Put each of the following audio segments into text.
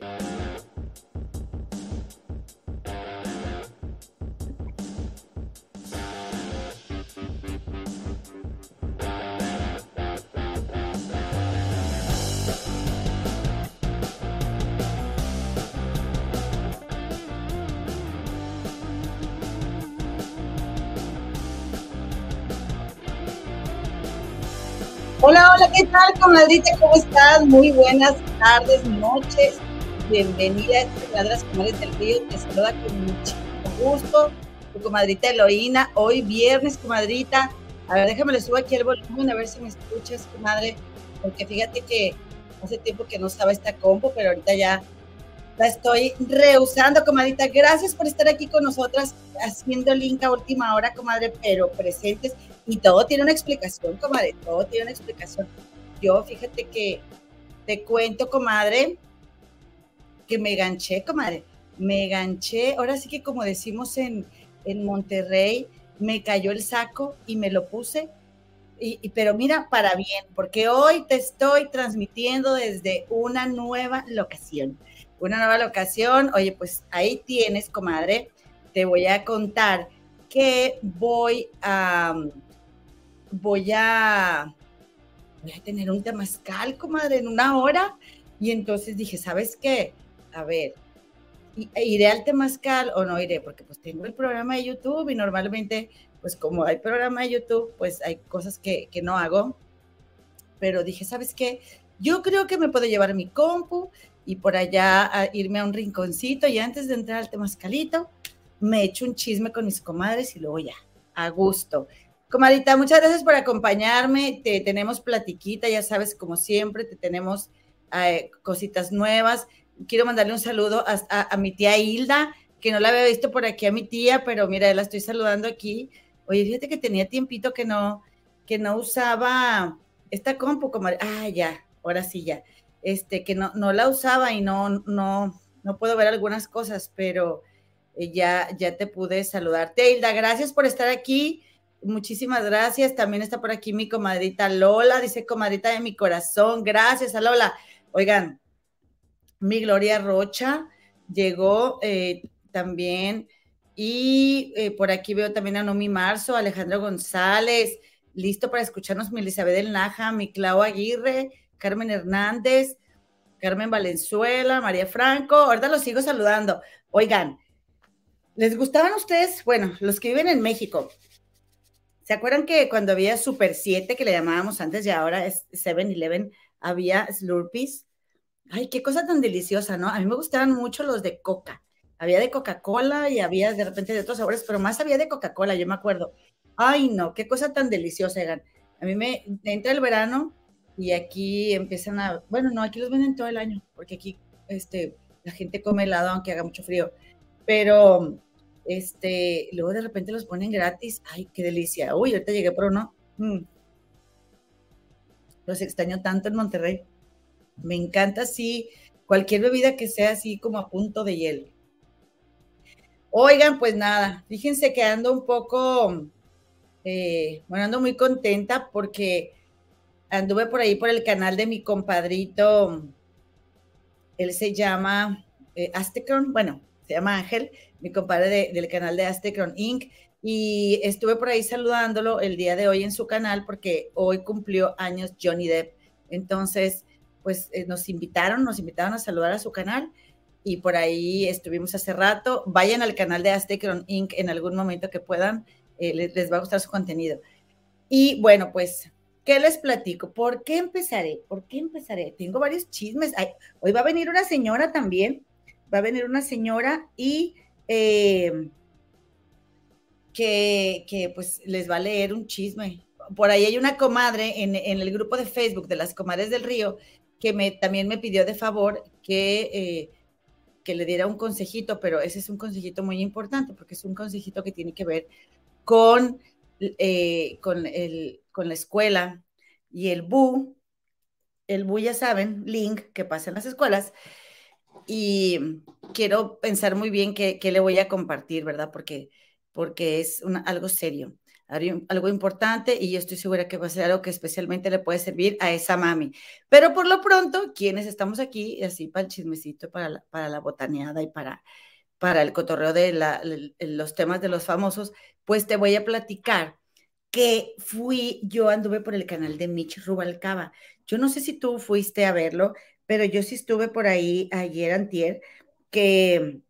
Hola, hola, ¿qué tal, comadrita? ¿Cómo estás? Muy buenas tardes, noches. Bienvenida a estas Ladras Comadres del Río. Te saluda con muchísimo gusto tu comadrita Eloína. Hoy viernes, comadrita. A ver, déjame le subo aquí el volumen a ver si me escuchas, comadre. Porque fíjate que hace tiempo que no estaba esta compu, pero ahorita ya la estoy rehusando, comadrita. Gracias por estar aquí con nosotras haciendo link a última hora, comadre, pero presentes. Y todo tiene una explicación, comadre, todo tiene una explicación. Yo, fíjate que te cuento, comadre, que me ganché, comadre. Me ganché, ahora sí que como decimos en, en Monterrey, me cayó el saco y me lo puse. Y, pero mira, para bien, porque hoy te estoy transmitiendo desde una nueva locación. Una nueva locación. Oye, pues ahí tienes, comadre. Te voy a contar que voy a voy a, voy a tener un temazcal, comadre, en una hora. Y entonces dije, ¿sabes qué? A ver, ¿iré al temazcal o no iré? Porque pues tengo el programa de YouTube y normalmente, pues como hay programa de YouTube, pues hay cosas que, que no hago. Pero dije, ¿sabes qué? Yo creo que me puedo llevar mi compu y por allá a irme a un rinconcito y antes de entrar al temazcalito, me echo un chisme con mis comadres y luego ya, a gusto. Comadita, muchas gracias por acompañarme. Te tenemos platiquita, ya sabes, como siempre, te tenemos eh, cositas nuevas. Quiero mandarle un saludo a, mi tía Hilda, que no la había visto por aquí a mi tía, pero mira, la estoy saludando aquí. Oye, fíjate que tenía tiempito que no, que no usaba esta compu, como, ah, ya, ahora sí ya, este, que no, no la usaba y no, no, no puedo ver algunas cosas, pero eh, ya, ya te pude saludar. Hilda, gracias por estar aquí. Muchísimas gracias. También está por aquí mi comadrita Lola, dice comadrita de mi corazón. Gracias a Lola. Oigan, mi Gloria Rocha llegó eh, también. Y eh, por aquí veo también a Nomi Marzo, Alejandro González, listo para escucharnos mi Elizabeth del Naja, mi Clau Aguirre, Carmen Hernández, Carmen Valenzuela, María Franco. Ahorita los sigo saludando. Oigan, ¿les gustaban ustedes? Bueno, los que viven en México, ¿Se acuerdan que cuando había Super 7, que le llamábamos antes y ahora es 7-Eleven, había Slurpees? Ay, qué cosa tan deliciosa, ¿no? A mí me gustaban mucho los de Coca. Había de Coca-Cola y había de repente de otros sabores, pero más había de Coca-Cola, yo me acuerdo. Ay, no, qué cosa tan deliciosa, eran. A mí me entra el verano y aquí empiezan a, bueno, no, aquí los venden todo el año, porque aquí este, la gente come helado aunque haga mucho frío. Pero este, luego de repente los ponen gratis. Ay, qué delicia. Uy, ahorita llegué por uno. Mm. Los extraño tanto en Monterrey. Me encanta así, cualquier bebida que sea así como a punto de hielo. Oigan, pues nada, fíjense que ando un poco, eh, bueno, ando muy contenta porque anduve por ahí por el canal de mi compadrito, él se llama eh, Aztecron, bueno, se llama Ángel, mi compadre del canal de Aztecron Inc. Y estuve por ahí saludándolo el día de hoy en su canal porque hoy cumplió años Johnny Depp. Entonces, pues eh, nos invitaron, nos invitaron a saludar a su canal y por ahí estuvimos hace rato. Vayan al canal de Aztecron Inc. en algún momento que puedan, eh, les, va a gustar su contenido. Y bueno, pues, ¿qué les platico? ¿Por qué empezaré? ¿Por qué empezaré? Tengo varios chismes. hoy va a venir una señora también va a venir una señora y eh, que, pues les va a leer un chisme. Por ahí hay una comadre en, el grupo de Facebook de las comadres del río que me, también me pidió de favor que, eh, que le diera un consejito, pero ese es un consejito muy importante porque es un consejito que tiene que ver con, eh, con, el, con la escuela y el BU. El BU, ya saben, link que pasa en las escuelas y quiero pensar muy bien qué, le voy a compartir, ¿verdad? Porque, porque es algo serio. algo importante y yo estoy segura que va a ser algo que especialmente le puede servir a esa mami. Pero por lo pronto, quienes estamos aquí, así para el chismecito, para la, para la botaneada y para, para el cotorreo de los temas de los famosos, pues te voy a platicar que fui, yo anduve por el canal de Mitch Rubalcaba. Yo no sé si tú fuiste a verlo, pero yo sí estuve por ahí ayer, antier, que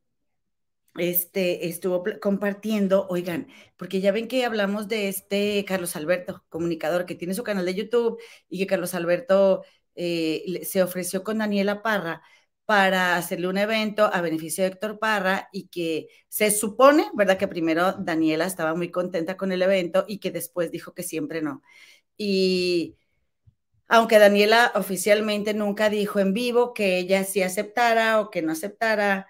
este, estuvo compartiendo, oigan, porque ya ven que hablamos de este Carlos Alberto, comunicador, que tiene su canal de YouTube y que Carlos Alberto eh, se ofreció con Daniela Parra para hacerle un evento a beneficio de Héctor Parra y que se supone, ¿verdad? Que primero Daniela estaba muy contenta con el evento y que después dijo que siempre no. Y aunque Daniela oficialmente nunca dijo en vivo que ella sí aceptara o que no aceptara,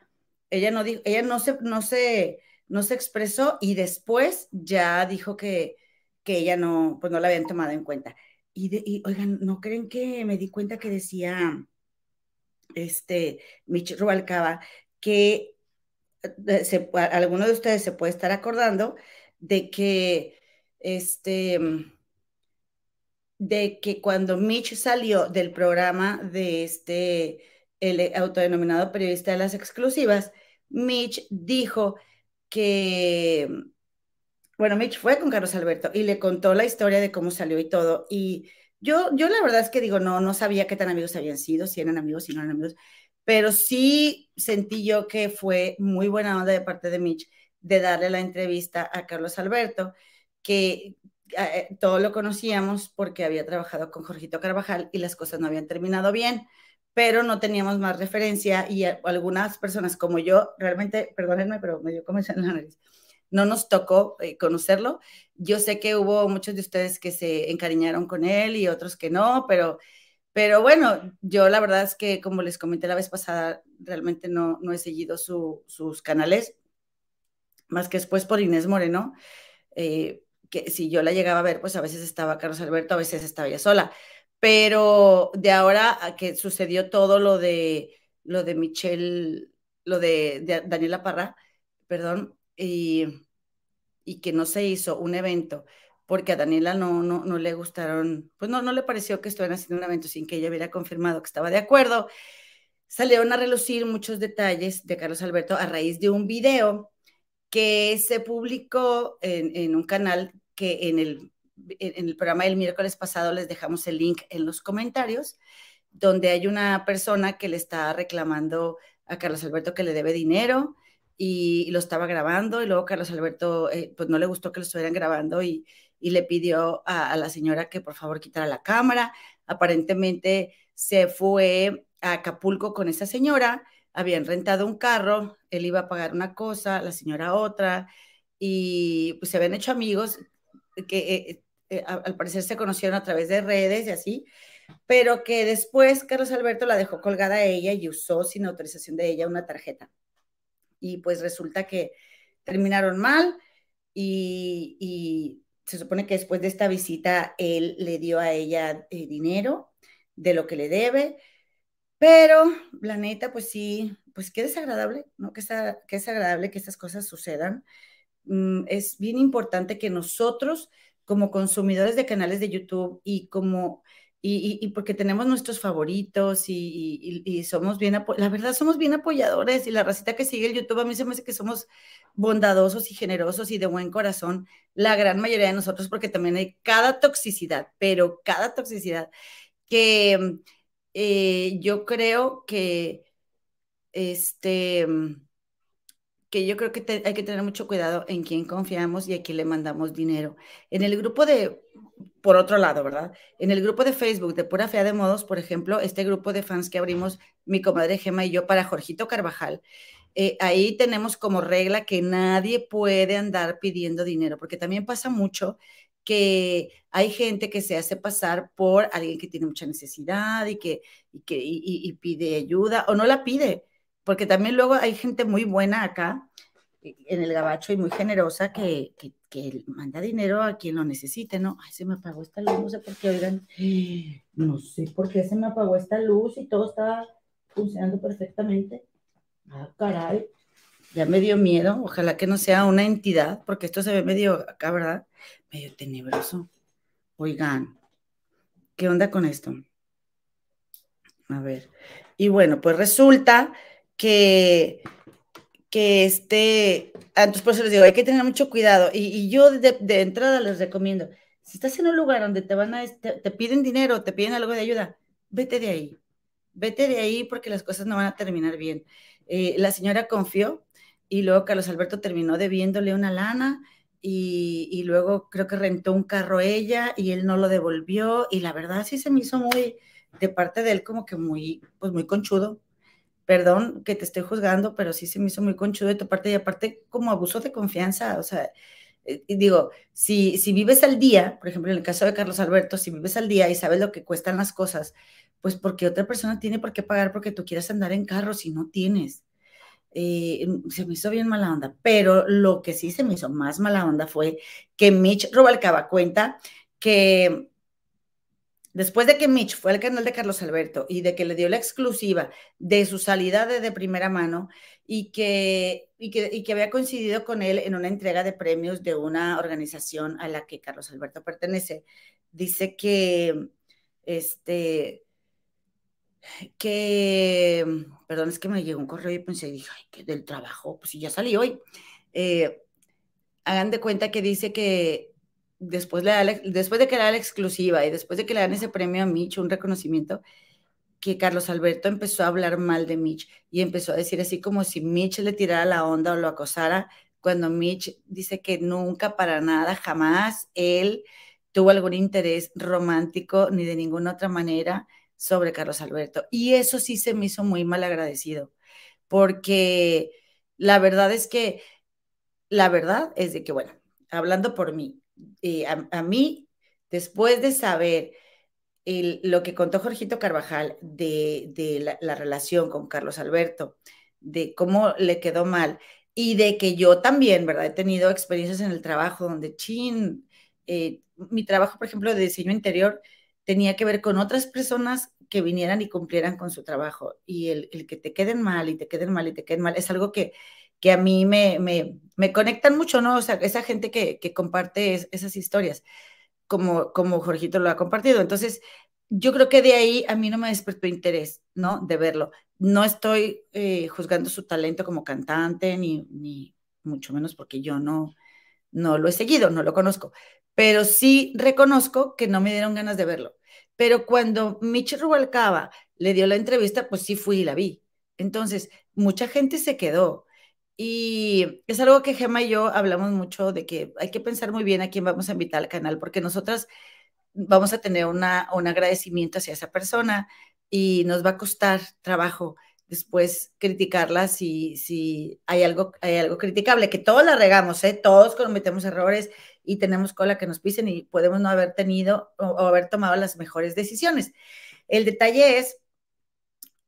ella no dijo, ella no se, no se, no se expresó y después ya dijo que, que ella no, pues no la habían tomado en cuenta. Y, oigan, ¿no creen que me di cuenta que decía este Mitch Rubalcaba que eh, se, alguno de ustedes se puede estar acordando de que este de que cuando Mitch salió del programa de este el autodenominado periodista de las exclusivas, Mitch dijo que, bueno, Mitch fue con Carlos Alberto y le contó la historia de cómo salió y todo. Y yo, yo la verdad es que digo, no, no sabía qué tan amigos habían sido, si eran amigos, si no eran amigos, pero sí sentí yo que fue muy buena onda de parte de Mitch de darle la entrevista a Carlos Alberto, que eh, todo lo conocíamos porque había trabajado con Jorgito Carvajal y las cosas no habían terminado bien pero no teníamos más referencia y algunas personas como yo, realmente, perdónenme, pero me dio como en la nariz, no nos tocó eh, conocerlo. Yo sé que hubo muchos de ustedes que se encariñaron con él y otros que no, pero, pero bueno, yo la verdad es que como les comenté la vez pasada, realmente no, no he seguido sus canales, más que después por Inés Moreno, eh, que si yo la llegaba a ver, pues a veces estaba Carlos Alberto, a veces estaba ella sola pero de ahora a que sucedió todo lo de lo de Michelle, lo de, Daniela Parra, perdón, y, y, que no se hizo un evento porque a Daniela no, no, no le gustaron, pues no, no le pareció que estuvieran haciendo un evento sin que ella hubiera confirmado que estaba de acuerdo. Salieron a relucir muchos detalles de Carlos Alberto a raíz de un video que se publicó en, en un canal que en el en el programa del miércoles pasado les dejamos el link en los comentarios, donde hay una persona que le está reclamando a Carlos Alberto que le debe dinero y, lo estaba grabando y luego Carlos Alberto eh, pues no le gustó que lo estuvieran grabando y, le pidió a, a, la señora que por favor quitara la cámara. Aparentemente se fue a Acapulco con esa señora, habían rentado un carro, él iba a pagar una cosa, la señora otra y pues se habían hecho amigos que eh, eh, al parecer se conocieron a través de redes y así, pero que después Carlos Alberto la dejó colgada a ella y usó sin autorización de ella una tarjeta. Y pues resulta que terminaron mal y, se supone que después de esta visita él le dio a ella eh, dinero de lo que le debe, pero la neta, pues sí, pues qué desagradable, ¿no? Que, está, que es agradable que estas cosas sucedan. Mm, es bien importante que nosotros como consumidores de canales de YouTube y como, y, porque tenemos nuestros favoritos y, somos bien, la verdad somos bien apoyadores y la racita que sigue el YouTube a mí se me hace que somos bondadosos y generosos y de buen corazón, la gran mayoría de nosotros, porque también hay cada toxicidad, pero cada toxicidad que eh, yo creo que este que yo creo que hay que tener mucho cuidado en quién confiamos y a quién le mandamos dinero. En el grupo de, por otro lado, ¿verdad? En el grupo de Facebook de Pura Fea de Modos, por ejemplo, este grupo de fans que abrimos mi comadre Gema y yo para Jorgito Carvajal, eh, ahí tenemos como regla que nadie puede andar pidiendo dinero, porque también pasa mucho que hay gente que se hace pasar por alguien que tiene mucha necesidad y que, y que y pide ayuda o no la pide porque también luego hay gente muy buena acá eh, en el gabacho y muy generosa que, que, manda dinero a quien lo necesite, ¿no? Ay, se me apagó esta luz, no sé por qué, oigan, no sé por qué se me apagó esta luz y todo está funcionando perfectamente. Ah, caray, ya me dio miedo, ojalá que no sea una entidad, porque esto se ve medio acá, ¿verdad? medio tenebroso. Oigan, ¿qué onda con esto? A ver. Y bueno, pues resulta que, que este, entonces por eso les digo, hay que tener mucho cuidado. Y, yo de, entrada les recomiendo, si estás en un lugar donde te van a, te piden dinero, te piden algo de ayuda, vete de ahí. Vete de ahí porque las cosas no van a terminar bien. Eh, la señora confió y luego Carlos Alberto terminó debiéndole una lana y, y, luego creo que rentó un carro ella y él no lo devolvió y la verdad sí se me hizo muy, de parte de él como que muy, pues muy conchudo. Perdón que te estoy juzgando, pero sí se me hizo muy conchudo de tu parte y aparte como abuso de confianza, o sea, eh, digo, si, si vives al día, por ejemplo, en el caso de Carlos Alberto, si vives al día y sabes lo que cuestan las cosas, pues porque otra persona tiene por qué pagar porque tú quieras andar en carro si no tienes. Eh, se me hizo bien mala onda, pero lo que sí se me hizo más mala onda fue que Mitch Robalcaba cuenta que después de que Mitch fue al canal de Carlos Alberto y de que le dio la exclusiva de su salida de, primera mano y que, y que, y que había coincidido con él en una entrega de premios de una organización a la que Carlos Alberto pertenece, dice que este que, perdón, es que me llegó un correo y pensé, dije, ay, que del trabajo, pues si ya salí hoy. Eh, hagan de cuenta que dice que después, le después de que le da la exclusiva y después de que le dan ese premio a Mitch, un reconocimiento, que Carlos Alberto empezó a hablar mal de Mitch y empezó a decir así como si Mitch le tirara la onda o lo acosara, cuando Mitch dice que nunca, para nada, jamás él tuvo algún interés romántico ni de ninguna otra manera sobre Carlos Alberto. Y eso sí se me hizo muy mal agradecido, porque la verdad es que, la verdad es de que, bueno, hablando por mí, eh, a, mí, después de saber lo que contó Jorgito Carvajal de, la, relación con Carlos Alberto, de cómo le quedó mal y de que yo también, ¿verdad? He tenido experiencias en el trabajo donde, chin, eh, mi trabajo, por ejemplo, de diseño interior, tenía que ver con otras personas que vinieran y cumplieran con su trabajo. Y el, que te queden mal y te queden mal y te queden mal es algo que, que a mí me, me, me conectan mucho, ¿no? O sea, esa gente que, que comparte esas historias, como, como Jorgito lo ha compartido. Entonces, yo creo que de ahí a mí no me despertó interés, ¿no? De verlo. No estoy eh, juzgando su talento como cantante, ni, ni mucho menos porque yo no, no lo he seguido, no lo conozco pero sí reconozco que no me dieron ganas de verlo. Pero cuando Mitch Rubalcaba le dio la entrevista, pues sí fui y la vi. Entonces, mucha gente se quedó. Y es algo que Gemma y yo hablamos mucho de que hay que pensar muy bien a quién vamos a invitar al canal, porque nosotras vamos a tener una, un agradecimiento hacia esa persona y nos va a costar trabajo después criticarla si, si hay, algo, hay algo criticable, que todos la regamos, ¿eh? todos cometemos errores y tenemos cola que nos pisen y podemos no haber tenido o, haber tomado las mejores decisiones. El detalle es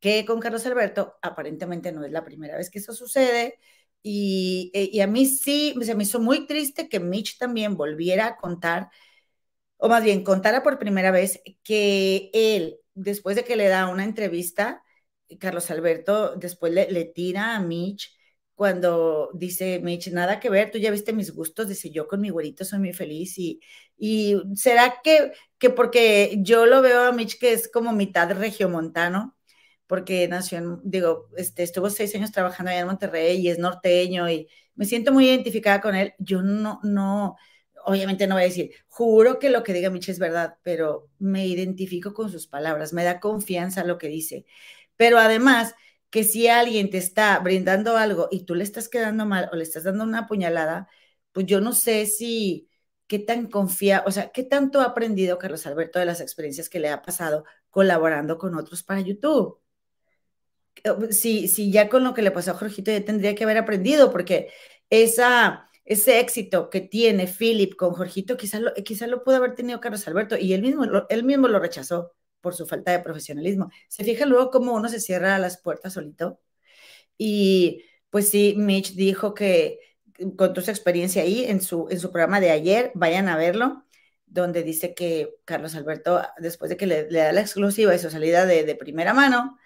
que con Carlos Alberto aparentemente no es la primera vez que eso sucede y, e, y a mí sí se me hizo muy triste que Mitch también volviera a contar, o más bien contara por primera vez que él, después de que le da una entrevista, Carlos Alberto después le, le tira a Mitch cuando dice Mitch, nada que ver, tú ya viste mis gustos, dice yo con mi güerito soy muy feliz y, y será que, que porque yo lo veo a Mitch que es como mitad regiomontano, porque nació en, digo, este, estuvo seis años trabajando allá en Monterrey y es norteño y me siento muy identificada con él, yo no, no, obviamente no voy a decir, juro que lo que diga Mitch es verdad, pero me identifico con sus palabras, me da confianza lo que dice, pero además que si alguien te está brindando algo y tú le estás quedando mal o le estás dando una puñalada, pues yo no sé si qué tan confía, o sea, qué tanto ha aprendido Carlos Alberto de las experiencias que le ha pasado colaborando con otros para YouTube. Si, si ya con lo que le pasó a Jorgito ya tendría que haber aprendido, porque esa, ese éxito que tiene Philip con Jorgito, quizás lo, quizá lo pudo haber tenido Carlos Alberto y él mismo, él mismo lo rechazó por su falta de profesionalismo. Se fija luego cómo uno se cierra las puertas solito. Y pues sí, Mitch dijo que con su experiencia ahí en su, en su programa de ayer, vayan a verlo, donde dice que Carlos Alberto, después de que le, da la exclusiva de su salida de, primera mano,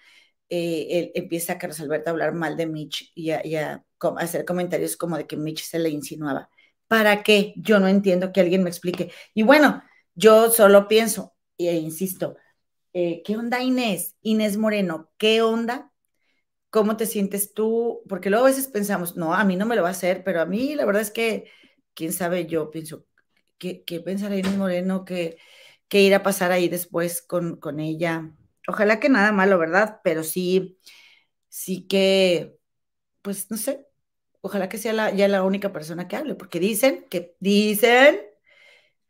eh, él, empieza Carlos Alberto a hablar mal de Mitch y a, hacer comentarios como de que Mitch se le insinuaba. ¿Para qué? Yo no entiendo que alguien me explique. Y bueno, yo solo pienso, e insisto, eh, ¿qué onda Inés? Inés Moreno, ¿qué onda? ¿Cómo te sientes tú? Porque luego a veces pensamos, no, a mí no me lo va a hacer, pero a mí la verdad es que, quién sabe, yo pienso, ¿qué, qué pensará Inés Moreno? ¿Qué, qué irá a pasar ahí después con, con ella? Ojalá que nada malo, ¿verdad? Pero sí, sí que, pues no sé, ojalá que sea la, ya la única persona que hable, porque dicen que, dicen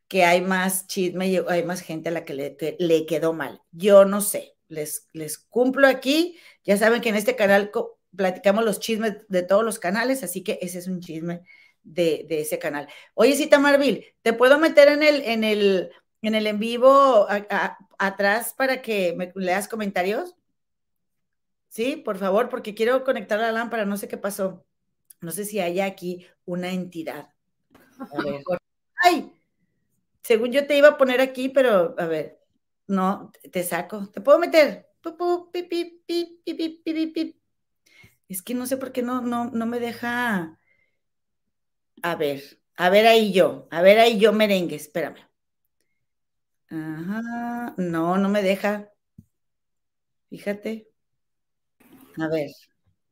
que hay más chisme, hay más gente a la que le, le quedó mal. Yo no sé, les, les cumplo aquí. Ya saben que en este canal platicamos los chismes de todos los canales, así que ese es un chisme de, de ese canal. Oye, Cita Marvil, ¿te puedo meter en el, en el, en el en vivo atrás para que me leas comentarios? Sí, por favor, porque quiero conectar la lámpara, no sé qué pasó. No sé si hay aquí una entidad. A ver. ¡Ay! Según yo te iba a poner aquí, pero a ver, no, te saco. ¿Te puedo meter? Es que no sé por qué no, no, no me deja. A ver, a ver ahí yo, a ver ahí yo merengue, espérame. Ajá, no, no me deja. Fíjate. A ver.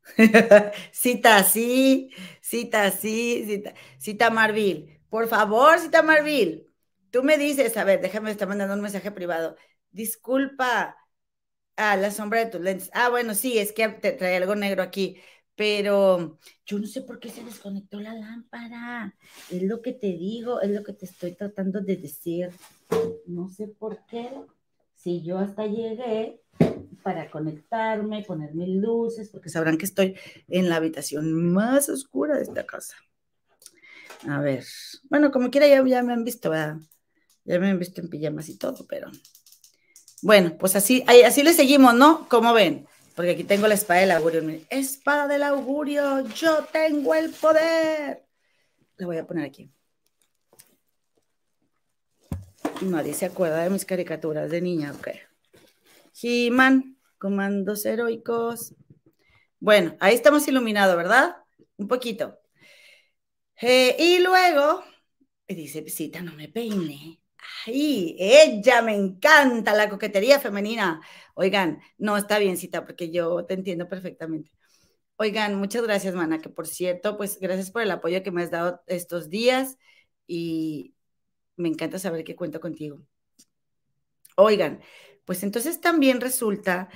cita sí, cita sí, cita, cita Marville. Por favor, cita Marville. Tú me dices, a ver, déjame, está mandando un mensaje privado. Disculpa a la sombra de tus lentes. Ah, bueno, sí, es que te trae algo negro aquí, pero yo no sé por qué se desconectó la lámpara. Es lo que te digo, es lo que te estoy tratando de decir. No sé por qué. Si yo hasta llegué para conectarme, poner mis luces, porque sabrán que estoy en la habitación más oscura de esta casa. A ver, bueno, como quiera ya, me han visto. Ya me han visto en pijamas y todo, pero bueno, pues así, así le seguimos, ¿no? Como ven, porque aquí tengo la espada del augurio. Espada del augurio, yo tengo el poder. La voy a poner aquí. Nadie se acuerda de mis caricaturas de niña, ok. He-Man, comandos heroicos. Bueno, ahí estamos iluminados, ¿verdad? Un poquito. Eh, y luego, dice, visita, no me peine. Ay, ella me encanta la coquetería femenina. Oigan, no está bien, cita, porque yo te entiendo perfectamente. Oigan, muchas gracias, mana, que por cierto, pues gracias por el apoyo que me has dado estos días y me encanta saber que cuento contigo. Oigan, pues entonces también resulta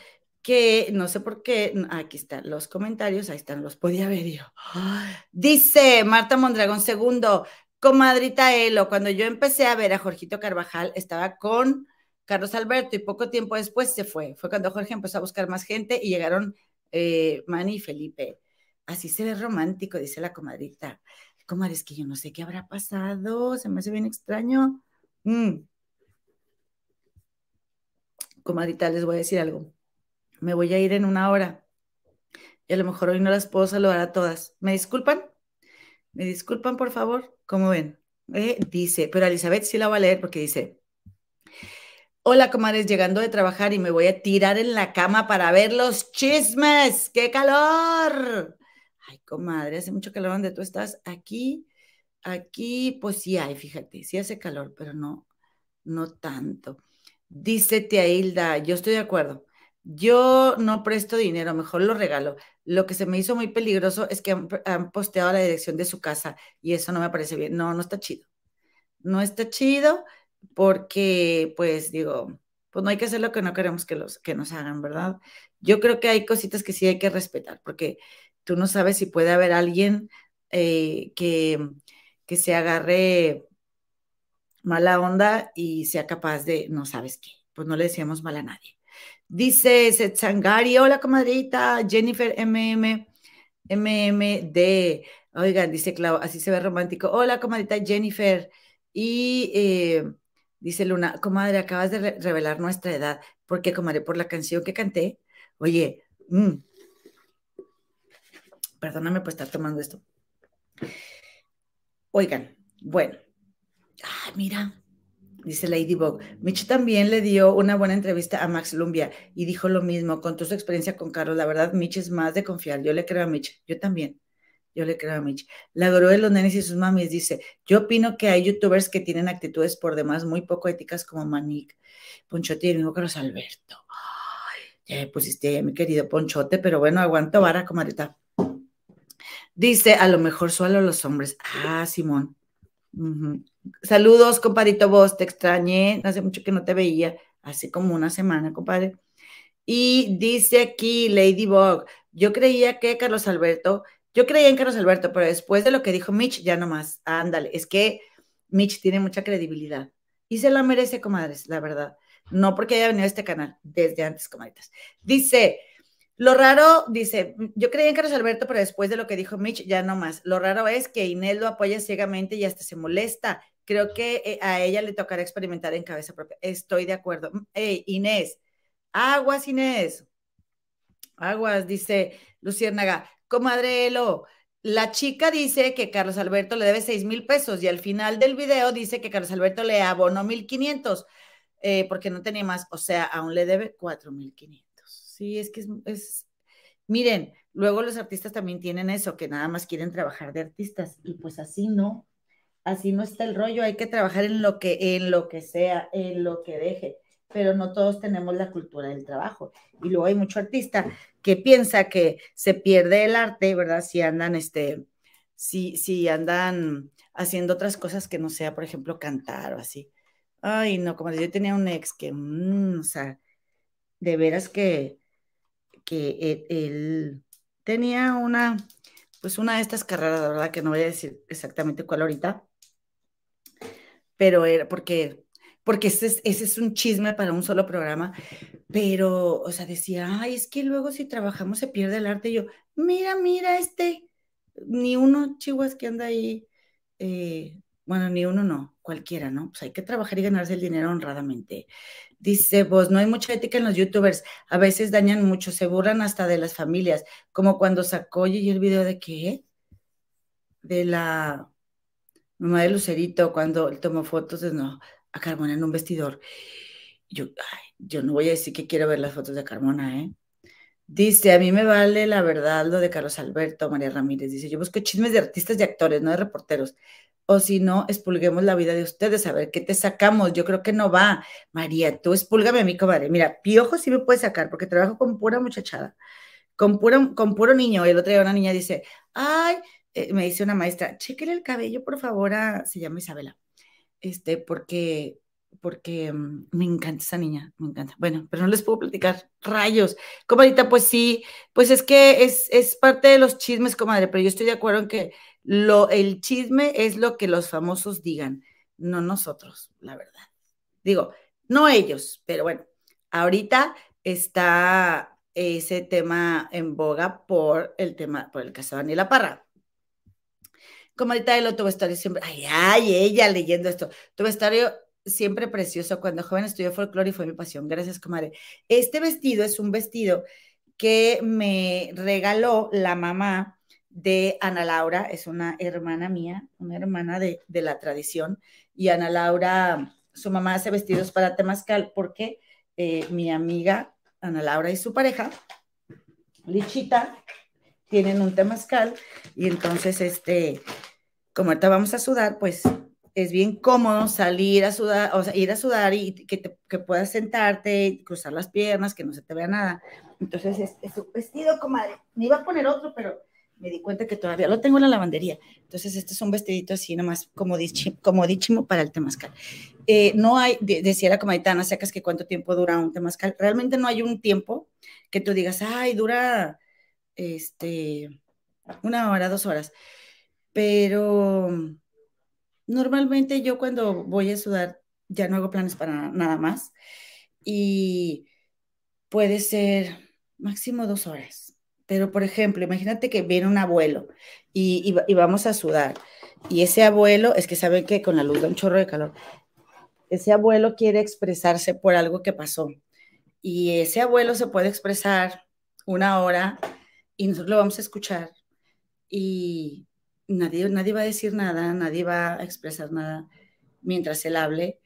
que no sé por qué, aquí están los comentarios, ahí están, los podía ver yo. Dice Marta Mondragón, segundo, comadrita Elo, cuando yo empecé a ver a Jorgito Carvajal, estaba con Carlos Alberto y poco tiempo después se fue. Fue cuando Jorge empezó a buscar más gente y llegaron eh, Manny y Felipe. Así se ve romántico, dice la comadrita. Comadre, es que yo no sé qué habrá pasado, se me hace bien extraño. Mm. Comadrita, les voy a decir algo. Me voy a ir en una hora y a lo mejor hoy no las puedo saludar a todas. ¿Me disculpan? ¿Me disculpan, por favor? ¿Cómo ven? Eh, dice, pero Elizabeth sí la va a leer porque dice, hola comadres, llegando de trabajar y me voy a tirar en la cama para ver los chismes. ¡Qué calor! Ay, comadre, hace mucho calor donde tú estás. Aquí, aquí, pues sí hay, fíjate, sí hace calor, pero no, no tanto. Dice tía Hilda, yo estoy de acuerdo. Yo no presto dinero, mejor lo regalo. Lo que se me hizo muy peligroso es que han, posteado la dirección de su casa y eso no me parece bien. No, no está chido. No está chido porque, pues digo, pues no hay que hacer lo que no queremos que, los, que nos hagan, ¿verdad? Yo creo que hay cositas que sí hay que respetar porque tú no sabes si puede haber alguien eh, que, que se agarre mala onda y sea capaz de, no sabes qué, pues no le decíamos mal a nadie. Dice Setsangari, hola comadrita, Jennifer MM, MMD. Oigan, dice Clau, así se ve romántico. Hola comadrita Jennifer. Y eh, dice Luna, comadre, acabas de revelar nuestra edad. ¿Por qué, comadre? Por la canción que canté. Oye, mm, perdóname por estar tomando esto. Oigan, bueno. Ah, mira, dice Ladybug. Mitch también le dio una buena entrevista a Max Lumbia y dijo lo mismo, contó su experiencia con Carlos. La verdad, Mitch es más de confiar. Yo le creo a Mitch, yo también. Yo le creo a Mitch. La gurú de los nenes y sus mamis dice, yo opino que hay youtubers que tienen actitudes por demás muy poco éticas como Manik, Ponchote y el mismo Carlos Alberto. Ay, ya pusiste ahí mi querido Ponchote, pero bueno, aguanto vara, comadita. Dice, a lo mejor solo los hombres. Ah, Simón. Saludos, compadito vos, te extrañé, hace mucho que no te veía, hace como una semana, compadre. Y dice aquí Ladybug, yo creía que Carlos Alberto, yo creía en Carlos Alberto, pero después de lo que dijo Mitch, ya no más. Ándale, es que Mitch tiene mucha credibilidad y se la merece, comadres, la verdad. No porque haya venido a este canal, desde antes, comadritas. Dice, lo raro, dice, yo creía en Carlos Alberto, pero después de lo que dijo Mitch, ya no más. Lo raro es que Inés lo apoya ciegamente y hasta se molesta. Creo que eh, a ella le tocará experimentar en cabeza propia. Estoy de acuerdo. Hey, Inés, aguas, Inés. Aguas, dice Luciérnaga. Comadrelo, la chica dice que Carlos Alberto le debe seis mil pesos y al final del video dice que Carlos Alberto le abonó mil quinientos eh, porque no tenía más. O sea, aún le debe cuatro mil quinientos. Sí, es que es, miren, luego los artistas también tienen eso, que nada más quieren trabajar de artistas y pues así no, así no está el rollo, hay que trabajar en lo que, en lo que sea, en lo que deje, pero no todos tenemos la cultura del trabajo. Y luego hay mucho artista que piensa que se pierde el arte, ¿verdad? Si andan, este, si, si andan haciendo otras cosas que no sea, por ejemplo, cantar o así. Ay, no, como yo tenía un ex que, mm, o sea, de veras que, que él, tenía una, pues una de estas carreras, la verdad que no voy a decir exactamente cuál ahorita, pero era porque, porque ese es, ese es un chisme para un solo programa, pero, o sea, decía, ay, es que luego si trabajamos se pierde el arte, y yo, mira, mira, este, ni uno, chihuas, que anda ahí, eh, bueno, ni uno no, cualquiera, ¿no? Pues hay que trabajar y ganarse el dinero honradamente. Dice vos, no hay mucha ética en los youtubers, a veces dañan mucho, se burlan hasta de las familias, como cuando sacó y el video de qué? De la mamá de Lucerito, cuando él tomó fotos de no, a Carmona en un vestidor. Yo, yo no voy a decir que quiero ver las fotos de Carmona, ¿eh? Dice, a mí me vale la verdad lo de Carlos Alberto, María Ramírez. Dice, yo busco chismes de artistas y actores, no de reporteros o si no, expulguemos la vida de ustedes, a ver qué te sacamos. Yo creo que no va. María, tú expúlgame a mí, comadre. Mira, piojo sí me puede sacar porque trabajo con pura muchachada, con puro, con puro niño. El otro día una niña dice, ay, eh, me dice una maestra, chéquele el cabello, por favor, a, se llama Isabela, este, porque, porque mm, me encanta esa niña, me encanta. Bueno, pero no les puedo platicar. Rayos. Comadita, pues sí, pues es que es, es parte de los chismes, comadre, pero yo estoy de acuerdo en que lo, el chisme es lo que los famosos digan, no nosotros, la verdad. Digo, no ellos, pero bueno, ahorita está ese tema en boga por el tema, por el caso de Daniela Parra. Como ahorita el otro vestuario siempre, ay, ay, ella leyendo esto, tu vestuario siempre precioso. Cuando joven estudié folclore y fue mi pasión. Gracias, comadre. Este vestido es un vestido que me regaló la mamá de Ana Laura, es una hermana mía, una hermana de, la tradición, y Ana Laura, su mamá hace vestidos para Temazcal porque eh, mi amiga Ana Laura y su pareja, Lichita, tienen un Temazcal, y entonces, este, como ahorita vamos a sudar, pues es bien cómodo salir a sudar, o sea, ir a sudar y que, que puedas sentarte, cruzar las piernas, que no se te vea nada. Entonces, es, es un vestido, comadre. Me iba a poner otro, pero me di cuenta que todavía lo tengo en la lavandería. Entonces, este es un vestidito así nomás comodísimo para el temazcal. Eh, no hay, decía la comaditana, sacas que cuánto tiempo dura un temazcal. Realmente no hay un tiempo que tú digas, ay, dura este, una hora, dos horas. Pero normalmente yo cuando voy a sudar ya no hago planes para nada más. Y puede ser máximo dos horas pero, por ejemplo, imagínate que viene un abuelo y, vamos a sudar. Y ese abuelo, es que saben que con la luz da un chorro de calor. Ese abuelo quiere expresarse por algo que pasó. Y ese abuelo se puede expresar una hora y nosotros lo vamos a escuchar. Y nadie, nadie va a decir nada, nadie va a expresar nada mientras él hable.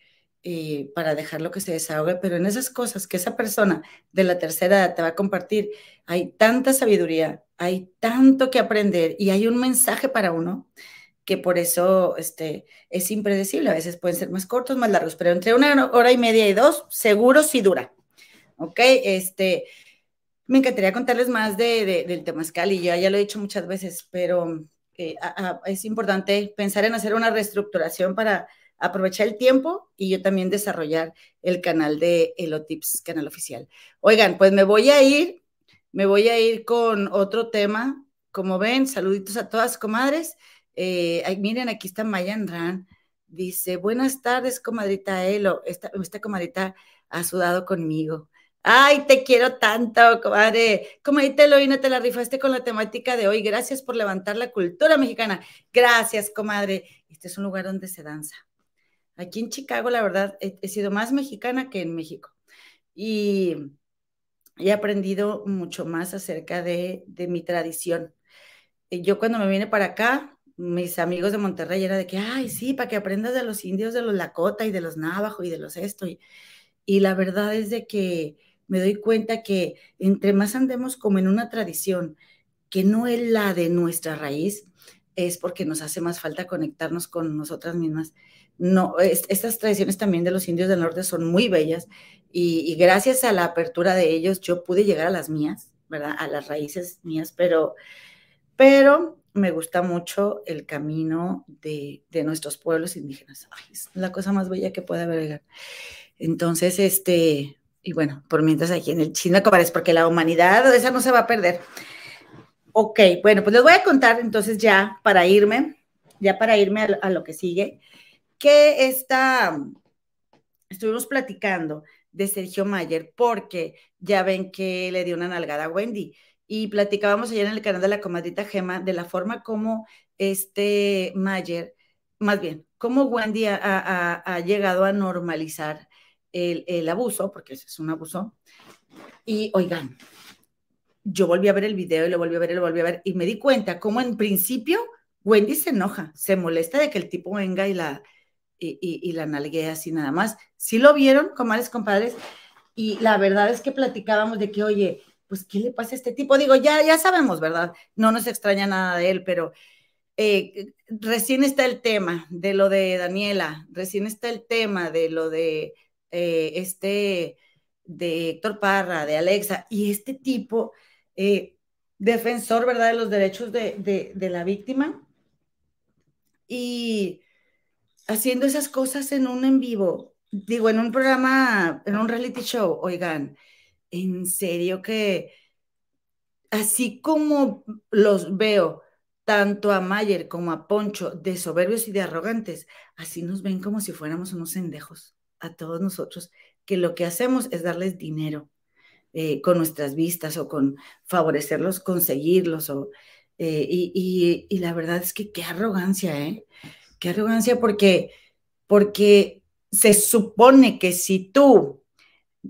eh, para dejarlo que se desahogue, pero en esas cosas que esa persona de la tercera edad te va a compartir, hay tanta sabiduría, hay tanto que aprender y hay un mensaje para uno que por eso este, es impredecible. A veces pueden ser más cortos, más largos, pero entre una hora y media y dos, seguro sí dura. ¿Ok? Este, me encantaría contarles más de, de, del temazcal y ya, ya lo he dicho muchas veces, pero eh, es importante pensar en hacer una reestructuración para aprovechar el tiempo y yo también desarrollar el canal de Elotips, canal oficial. Oigan, pues me voy a ir, me voy a ir con otro tema. Como ven, saluditos a todas, comadres. Eh, miren, aquí está Maya Andrán. Dice, buenas tardes, comadrita Elo. Esta, esta comadrita ha sudado conmigo. Ay, te quiero tanto, comadre. Comadrita Eloína, te la rifaste con la temática de hoy. Gracias por levantar la cultura mexicana. Gracias, comadre. Este es un lugar donde se danza. Aquí en Chicago, la verdad, he, sido más mexicana que en México. Y he aprendido mucho más acerca de, mi tradición. Yo cuando me vine para acá, mis amigos de Monterrey era de que, ay, sí, para que aprendas de los indios, de los Lakota y de los Navajo y de los esto. Y, y la verdad es de que me doy cuenta que entre más andemos como en una tradición que no es la de nuestra raíz, es porque nos hace más falta conectarnos con nosotras mismas. No, estas tradiciones también de los indios del norte son muy bellas y, gracias a la apertura de ellos yo pude llegar a las mías, ¿verdad? A las raíces mías, pero, pero me gusta mucho el camino de, nuestros pueblos indígenas. Es la cosa más bella que puede haber. Entonces, este, y bueno, por mientras aquí en el China es porque la humanidad, esa no se va a perder. Ok, bueno, pues les voy a contar entonces ya para irme, ya para irme a, lo que sigue, que está, estuvimos platicando de Sergio Mayer porque ya ven que le dio una nalgada a Wendy y platicábamos ayer en el canal de la comadrita Gema de la forma como este Mayer, más bien, cómo Wendy ha llegado a normalizar el, abuso, porque es un abuso. Y oigan, yo volví a ver el video y lo volví a ver y lo volví a ver y me di cuenta cómo en principio Wendy se enoja, se molesta de que el tipo venga y la, y la nalguea así nada más. Sí lo vieron, comadres, compadres, y la verdad es que platicábamos de que, oye, pues, ¿qué le pasa a este tipo? Digo, ya, ya sabemos, ¿verdad? No nos extraña nada de él, pero eh, recién está el tema de lo de Daniela, recién está el tema de lo de eh, este, de Héctor Parra, de Alexa, y este tipo, eh, defensor, ¿verdad?, de los derechos de, de, la víctima, y haciendo esas cosas en un en vivo, digo, en un programa, en un reality show, oigan, en serio que así como los veo, tanto a Mayer como a Poncho, de soberbios y de arrogantes, así nos ven como si fuéramos unos endejos a todos nosotros, que lo que hacemos es darles dinero eh, con nuestras vistas o con favorecerlos, conseguirlos. O, eh, y, y, y, la verdad es que qué arrogancia, ¿eh? Qué arrogancia porque, porque se supone que si tú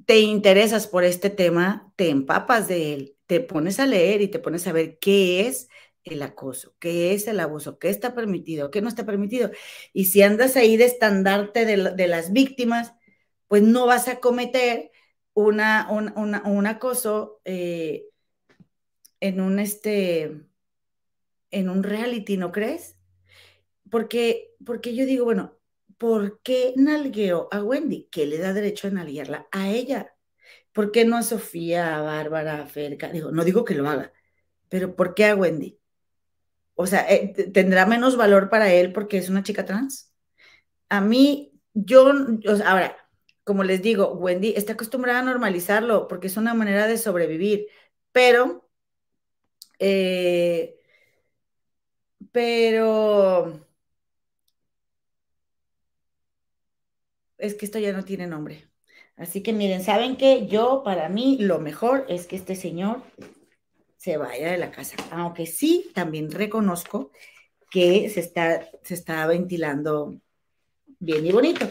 te interesas por este tema, te empapas de él, te pones a leer y te pones a ver qué es el acoso, qué es el abuso, qué está permitido, qué no está permitido. Y si andas ahí de estandarte de, las víctimas, pues no vas a cometer una, un, un acoso eh, en un este en un reality, ¿no crees? Porque, porque yo digo, bueno, ¿por qué nalgueó a Wendy? ¿Qué le da derecho a nalguearla? A ella. ¿Por qué no a Sofía, a Bárbara, a Ferca? Digo, no digo que lo haga, pero ¿por qué a Wendy? O sea, eh, ¿tendrá menos valor para él porque es una chica trans? A mí, yo, ahora, como les digo, Wendy está acostumbrada a normalizarlo porque es una manera de sobrevivir, pero, eh, pero es que esto ya no tiene nombre. Así que miren, saben que yo, para mí, lo mejor es que este señor se vaya de la casa. Aunque sí, también reconozco que se está, se está ventilando bien y bonito.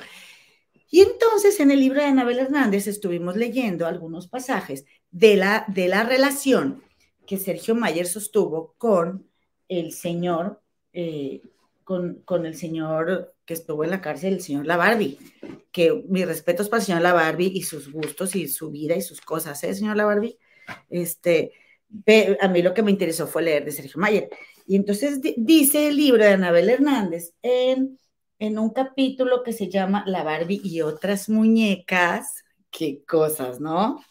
Y entonces en el libro de Anabel Hernández estuvimos leyendo algunos pasajes de la, de la relación que Sergio Mayer sostuvo con el señor, eh, con, con, el señor que estuvo en la cárcel el señor La Barbie, que mis respetos para el señor La Barbie y sus gustos y su vida y sus cosas, ¿eh, señor La Barbie? A mí lo que me interesó fue leer de Sergio Mayer. Y entonces dice el libro de Anabel Hernández en, en un capítulo que se llama La Barbie y otras muñecas, qué cosas, ¿no?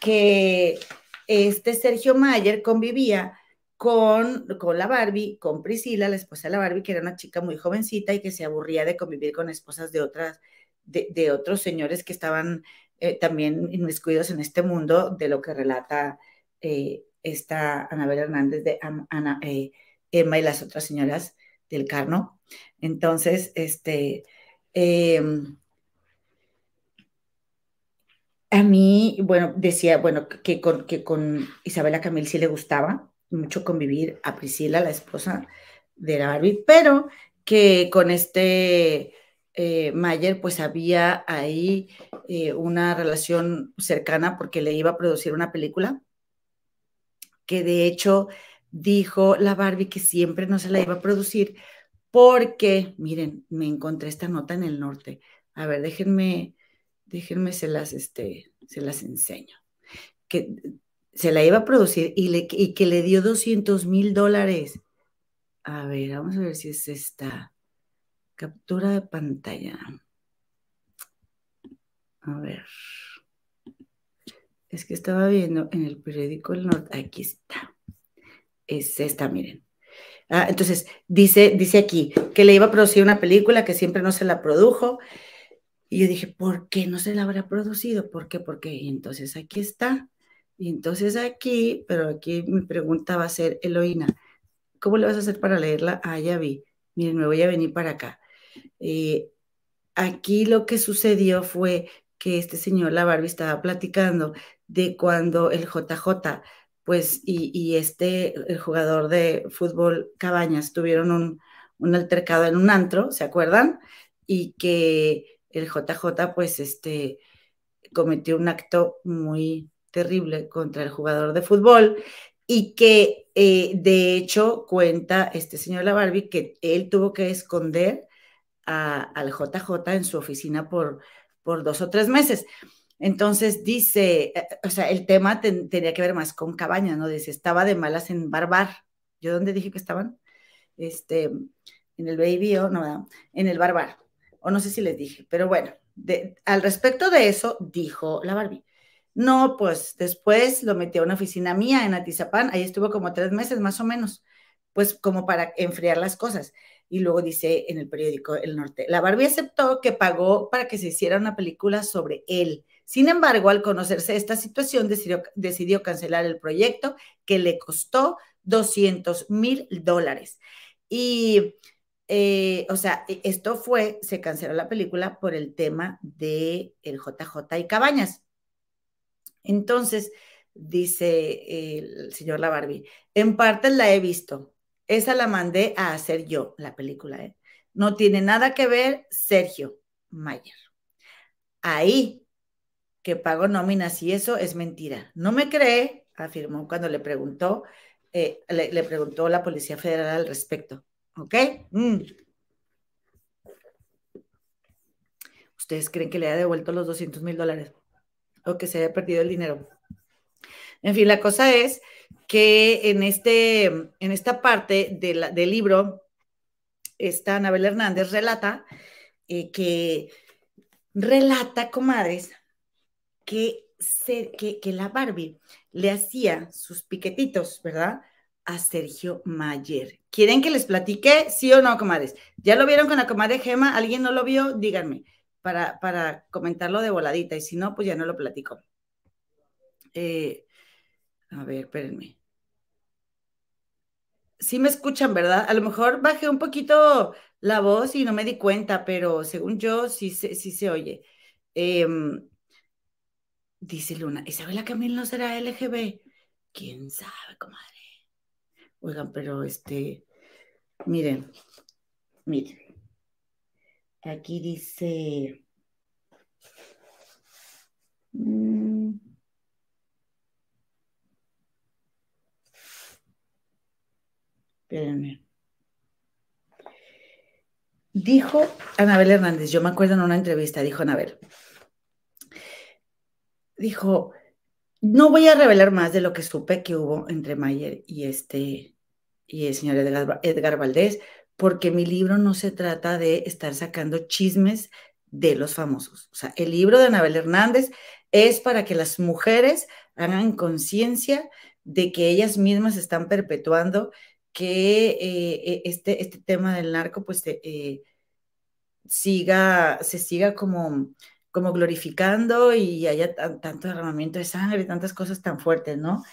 Que este Sergio Mayer convivía con, con la Barbie, con Priscila, la esposa de la Barbie, que era una chica muy jovencita y que se aburría de convivir con esposas de otras, de, otros señores que estaban eh, también inmiscuidos en este mundo de lo que relata eh, esta Anabel Hernández de Ana, eh, Emma y las otras señoras del Carno. Entonces, este, em, a mí, bueno, decía, bueno, que con, que con Isabela Camil sí le gustaba, mucho convivir a Priscila, la esposa de la Barbie, pero que con este eh, Mayer pues había ahí eh, una relación cercana porque le iba a producir una película que de hecho dijo la Barbie que siempre no se la iba a producir porque, miren, me encontré esta nota en el norte. A ver, déjenme, déjenme se las, este, se las enseño. Que se la iba a producir y, le, que le dio 200 mil dólares. A ver, vamos a ver si es esta captura de pantalla. A ver. Es que estaba viendo en el periódico El Norte. Aquí está. Es esta, miren. Ah, entonces, dice, dice aquí que le iba a producir una película que siempre no se la produjo. Y yo dije, ¿por qué no se la habrá producido? ¿Por qué? Porque entonces aquí está. Y entonces aquí, pero aquí mi pregunta va a ser, Eloína, ¿cómo le vas a hacer para leerla? Ah, ya vi. Miren, me voy a venir para acá. Eh, aquí lo que sucedió fue que este señor, la Barbie, estaba platicando de cuando el JJ, pues, y, este, el jugador de fútbol Cabañas, tuvieron un, un altercado en un antro, ¿se acuerdan? Y que el JJ, pues, este, cometió un acto muy terrible contra el jugador de fútbol y que eh, de hecho cuenta este señor La Barbie que él tuvo que esconder al JJ en su oficina por, por dos o tres meses. Entonces dice, eh, o sea, el tema tenía que ver más con cabaña, ¿no? Dice, estaba de malas en Barbar. ¿Yo dónde dije que estaban? Este, en el Baby o no, en el Barbar. O no sé si les dije, pero bueno, al respecto de eso, dijo la Barbie. No, pues después lo metí a una oficina mía en Atizapán, ahí estuvo como tres meses más o menos, pues como para enfriar las cosas. Y luego dice en el periódico El Norte, la Barbie aceptó que pagó para que se hiciera una película sobre él. Sin embargo, al conocerse esta situación, decidió, cancelar el proyecto que le costó 200 mil dólares. Y, eh, o sea, e, esto fue, se canceló la película por el tema de el JJ y Cabañas. Entonces, dice el señor La Barbie, en parte la he visto. Esa la mandé a hacer yo, la película. ¿eh? No tiene nada que ver Sergio Mayer. Ahí que pago nóminas y eso es mentira. No me cree, afirmó cuando le preguntó, eh, le, preguntó la Policía Federal al respecto. ¿Ok? Mm. ¿Ustedes creen que le ha devuelto los 200 mil dólares? o que se haya perdido el dinero. En fin, la cosa es que en, este, en esta parte del libro, esta Anabel Hernández relata eh, que relata, comadres, que, que, la Barbie le hacía sus piquetitos, ¿verdad? A Sergio Mayer. ¿Quieren que les platique? ¿Sí o no, comadres? ¿Ya lo vieron con la comadre Gema? ¿Alguien no lo vio? Díganme para, comentarlo de voladita y si no, pues ya no lo platico. Eh, a ver, espérenme. Sí me escuchan, ¿verdad? A lo mejor bajé un poquito la voz y no me di cuenta, pero según yo sí, sí se oye. Em, dice Luna, ¿Isabela Camil no será LGB? ¿Quién sabe, comadre? Oigan, pero este, miren, miren. Aquí dice... Mm, espérenme. dijo Anabel Hernández, yo me acuerdo en una entrevista, dijo Anabel, dijo, no voy a revelar más de lo que supe que hubo entre Mayer y este y el señor Edgar, Edgar Valdés, porque mi libro no se trata de estar sacando chismes de los famosos. O sea, el libro de Anabel Hernández es para que las mujeres hagan conciencia de que ellas mismas están perpetuando que eh, e, este, este tema del narco pues eh, siga, se siga como, como glorificando y haya tanto derramamiento de sangre tantas cosas tan fuertes, ¿no?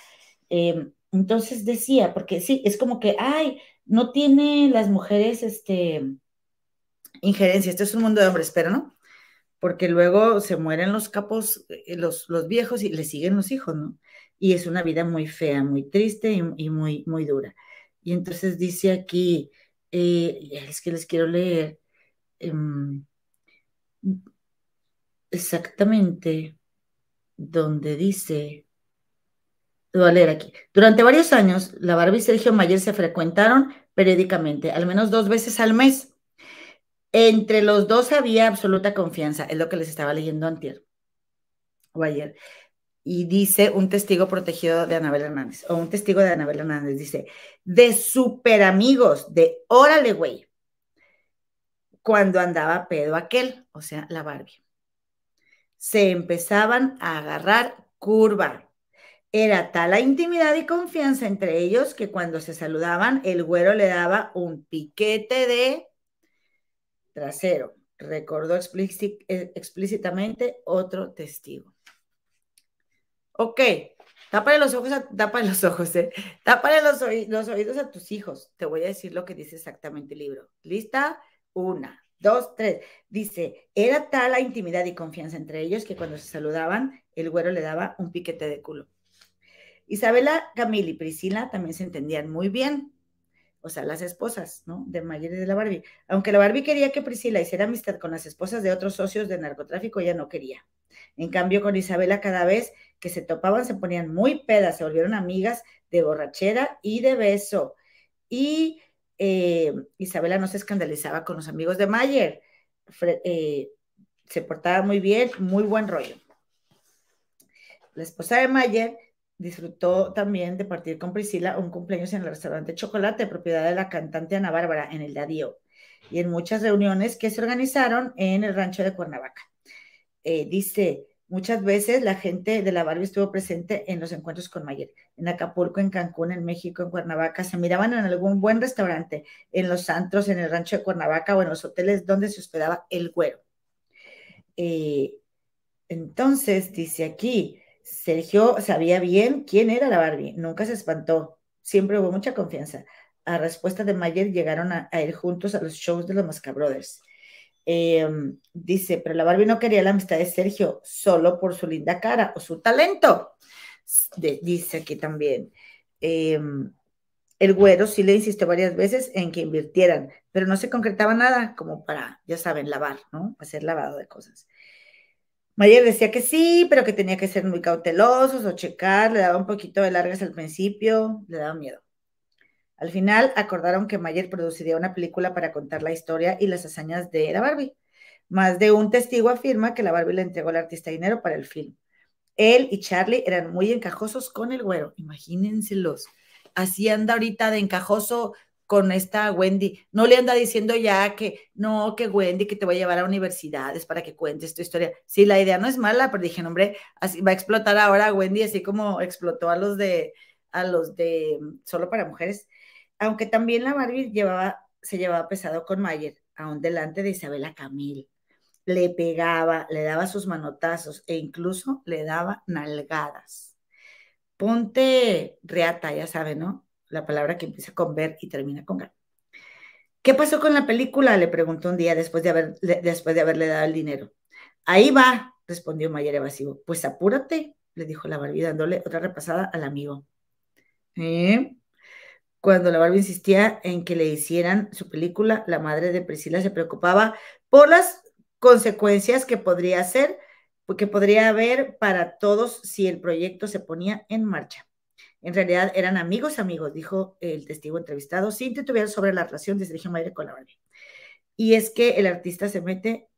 Em, entonces decía, porque sí, es como que, ay, no tiene las mujeres este, injerencia, esto es un mundo de hombres, pero no, porque luego se mueren los capos, eh, los, los viejos y le siguen los hijos, ¿no? Y es una vida muy fea, muy triste y, muy, muy dura. Y entonces dice aquí, eh, es que les quiero leer em, exactamente donde dice, voy a leer aquí. Durante varios años, la Barbie y Sergio Mayer se frecuentaron periódicamente, al menos dos veces al mes. Entre los dos había absoluta confianza, es lo que les estaba leyendo antier o ayer. Y dice un testigo protegido de Anabel Hernández, o un testigo de Anabel Hernández, dice, de super amigos, de órale, güey, cuando andaba pedo aquel, o sea, la Barbie. Se empezaban a agarrar curva. Era tal la intimidad y confianza entre ellos que cuando se saludaban, el güero le daba un piquete de trasero, recordó eh, explícitamente otro testigo. Ok, tápale los ojos, a, los ojos, eh. los oídos a tus hijos. Te voy a decir lo que dice exactamente el libro. ¿Lista? Una, dos, tres. Dice, era tal la intimidad y confianza entre ellos que cuando se saludaban, el güero le daba un piquete de culo. Isabela, Camila y Priscila también se entendían muy bien o sea, las esposas, ¿no? De Mayer y de la Barbie. Aunque la Barbie quería que Priscila hiciera amistad con las esposas de otros socios de narcotráfico, ella no quería. En cambio, con Isabela cada vez que se topaban se ponían muy pedas, se volvieron amigas de borrachera y de beso. Y eh, Isabela no se escandalizaba con los amigos de Mayer. Eh, se portaba muy bien, muy buen rollo. La esposa de Mayer disfrutó también de partir con Priscila un cumpleaños en el restaurante Chocolate, propiedad de la cantante Ana Bárbara, en el Dadío, y en muchas reuniones que se organizaron en el rancho de Cuernavaca. Eh, dice, muchas veces la gente de la Barbie estuvo presente en los encuentros con Mayer, en Acapulco, en Cancún, en México, en Cuernavaca, se miraban en algún buen restaurante, en los antros, en el rancho de Cuernavaca o en los hoteles donde se hospedaba el güero. Eh, entonces, dice aquí, Sergio sabía bien quién era la Barbie, nunca se espantó, siempre hubo mucha confianza. A respuesta de Mayer llegaron a, ir juntos a los shows de los Mascabrothers. Em, dice, pero la Barbie no quería la amistad de Sergio solo por su linda cara o su talento. dice aquí también. Em, el güero sí le insistió varias veces en que invirtieran, pero no se concretaba nada como para, ya saben, lavar, ¿no? Hacer lavado de cosas. Mayer decía que sí, pero que tenía que ser muy cautelosos o checar, le daba un poquito de largas al principio, le daba miedo. Al final acordaron que Mayer produciría una película para contar la historia y las hazañas de la Barbie. Más de un testigo afirma que la Barbie le entregó al artista dinero para el film. Él y Charlie eran muy encajosos con el güero, imagínenselos. Así anda ahorita de encajoso con esta Wendy. No le anda diciendo ya que no, que Wendy, que te voy a llevar a universidades para que cuentes tu historia. Sí, la idea no es mala, pero dije, hombre, así va a explotar ahora Wendy, así como explotó a los de, a los de solo para mujeres. Aunque también la Barbie llevaba, se llevaba pesado con Mayer, aún delante de Isabela Camil. Le pegaba, le daba sus manotazos e incluso le daba nalgadas. Ponte reata, ya sabe, ¿no? la palabra que empieza con ver y termina con gan. ¿Qué pasó con la película? Le preguntó un día después de, haber, después de haberle dado el dinero. Ahí va, respondió Mayer evasivo. Pues apúrate, le dijo la Barbie dándole otra repasada al amigo. ¿Eh? Cuando la Barbie insistía en que le hicieran su película, la madre de Priscila se preocupaba por las consecuencias que podría ser, que podría haber para todos si el proyecto se ponía en marcha. En realidad eran amigos, amigos, dijo el testigo entrevistado, sin titubear sobre la relación de Sergio Mayer con la Barbie. Y es que el artista se mete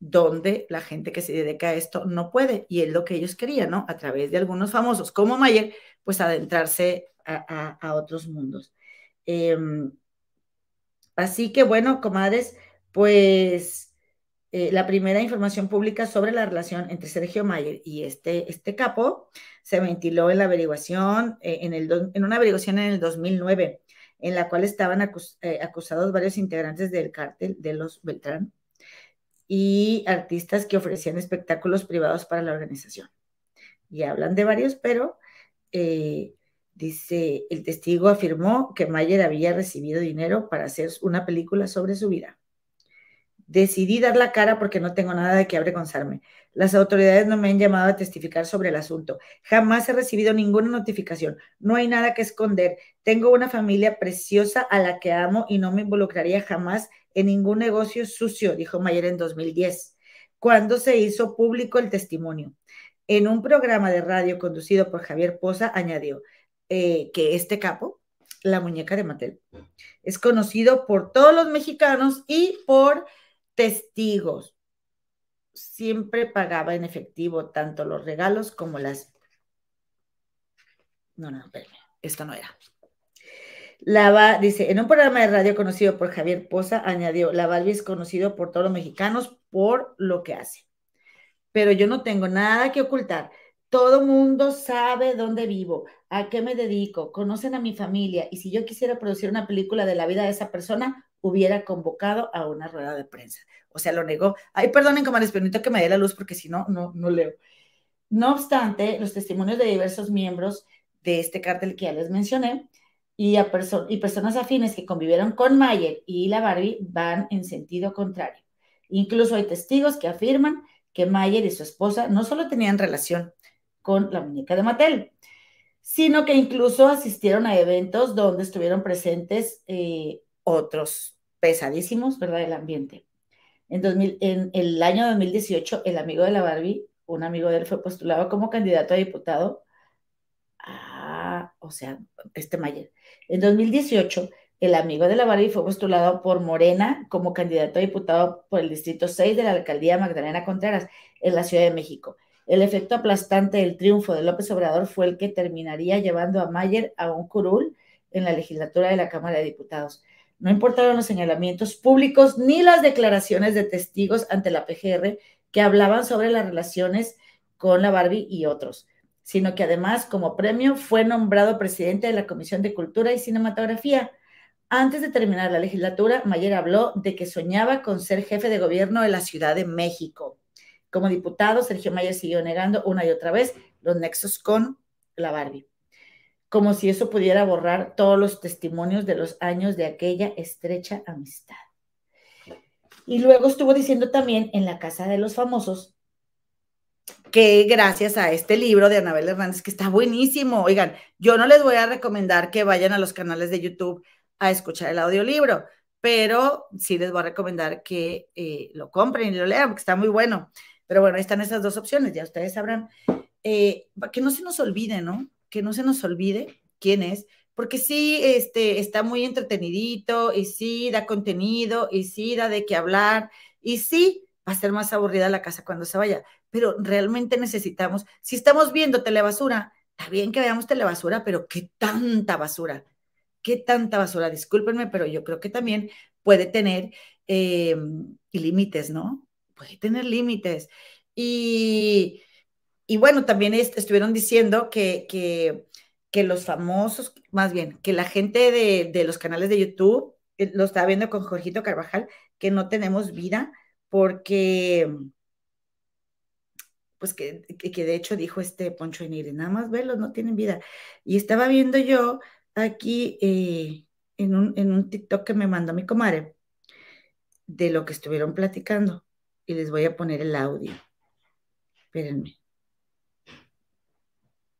donde la gente que se dedica a esto no puede, y es lo que ellos querían, ¿no? A través de algunos famosos como Mayer, pues adentrarse a, otros mundos. Em, así que bueno, comadres, pues eh, la primera información pública sobre la relación entre Sergio Mayer y este, este capo se ventiló en la averiguación, eh, en, el, en una averiguación en el 2009, en la cual estaban eh, acusados varios integrantes del cártel de los Beltrán y artistas que ofrecían espectáculos privados para la organización. Y hablan de varios, pero dice, el testigo afirmó que Mayer había recibido dinero para hacer una película sobre su vida. Decidí dar la cara porque no tengo nada de qué avergonzarme. Las autoridades no me han llamado a testificar sobre el asunto. Jamás he recibido ninguna notificación. No hay nada que esconder. Tengo una familia preciosa a la que amo y no me involucraría jamás en ningún negocio sucio, dijo Mayer en 2010, cuando se hizo público el testimonio. En un programa de radio conducido por Javier Poza, añadió eh, que este capo, la muñeca de Mattel, es conocido por todos los mexicanos y por testigos. Siempre pagaba en efectivo tanto los regalos como las... No, no, espérame, esto no era. La dice, en un programa de radio conocido por Javier Poza, añadió, la Barbie es conocido por todos los mexicanos por lo que hace. Pero yo no tengo nada que ocultar. Todo mundo sabe dónde vivo, a qué me dedico, conocen a mi familia y si yo quisiera producir una película de la vida de esa persona, hubiera convocado a una rueda de prensa. O sea, lo negó. Ay, perdonen, les permito que me dé la luz porque si no, no, no leo. No obstante, los testimonios de diversos miembros de este cártel que ya les mencioné y, a y personas afines que convivieron con Mayer y la Barbie van en sentido contrario. Incluso hay testigos que afirman que Mayer y su esposa no solo tenían relación con la muñeca de Mattel, sino que incluso asistieron a eventos donde estuvieron presentes eh, otros pesadísimos, ¿verdad?, del ambiente. En, 2000, en el año 2018, el amigo de la Barbie, un amigo de él, fue postulado como candidato a diputado. O sea, este Mayer. En 2018, el amigo de la Barbie fue postulado por Morena como candidato a diputado por el Distrito 6 de la Alcaldía Magdalena Contreras en la Ciudad de México. El efecto aplastante del triunfo de López Obrador fue el que terminaría llevando a Mayer a un curul en la legislatura de la Cámara de Diputados. No importaron los señalamientos públicos ni las declaraciones de testigos ante la PGR que hablaban sobre las relaciones con la Barbie y otros, sino que además como premio fue nombrado presidente de la Comisión de Cultura y Cinematografía. Antes de terminar la legislatura, Mayer habló de que soñaba con ser jefe de gobierno de la Ciudad de México. Como diputado, Sergio Mayer siguió negando una y otra vez los nexos con la Barbie como si eso pudiera borrar todos los testimonios de los años de aquella estrecha amistad. Y luego estuvo diciendo también en la Casa de los Famosos que gracias a este libro de Anabel Hernández, que está buenísimo, oigan, yo no les voy a recomendar que vayan a los canales de YouTube a escuchar el audiolibro, pero sí les voy a recomendar que eh, lo compren y lo lean, porque está muy bueno. Pero bueno, ahí están esas dos opciones, ya ustedes sabrán. Eh, que no se nos olvide, ¿no? que no se nos olvide quién es, porque sí este, está muy entretenidito y sí da contenido y sí da de qué hablar y sí va a ser más aburrida la casa cuando se vaya, pero realmente necesitamos, si estamos viendo telebasura, está bien que veamos telebasura, pero qué tanta basura, qué tanta basura, discúlpenme, pero yo creo que también puede tener em, límites, ¿no? Puede tener límites. Y y bueno, también estuvieron diciendo que, que, que, los famosos, más bien, que la gente de, de los canales de YouTube, eh, lo estaba viendo con Jorgito Carvajal, que no tenemos vida porque, pues que, que, de hecho dijo este Poncho Enire, nada más verlos, no tienen vida. Y estaba viendo yo aquí eh, en, un, en un TikTok que me mandó mi comadre de lo que estuvieron platicando y les voy a poner el audio. Espérenme.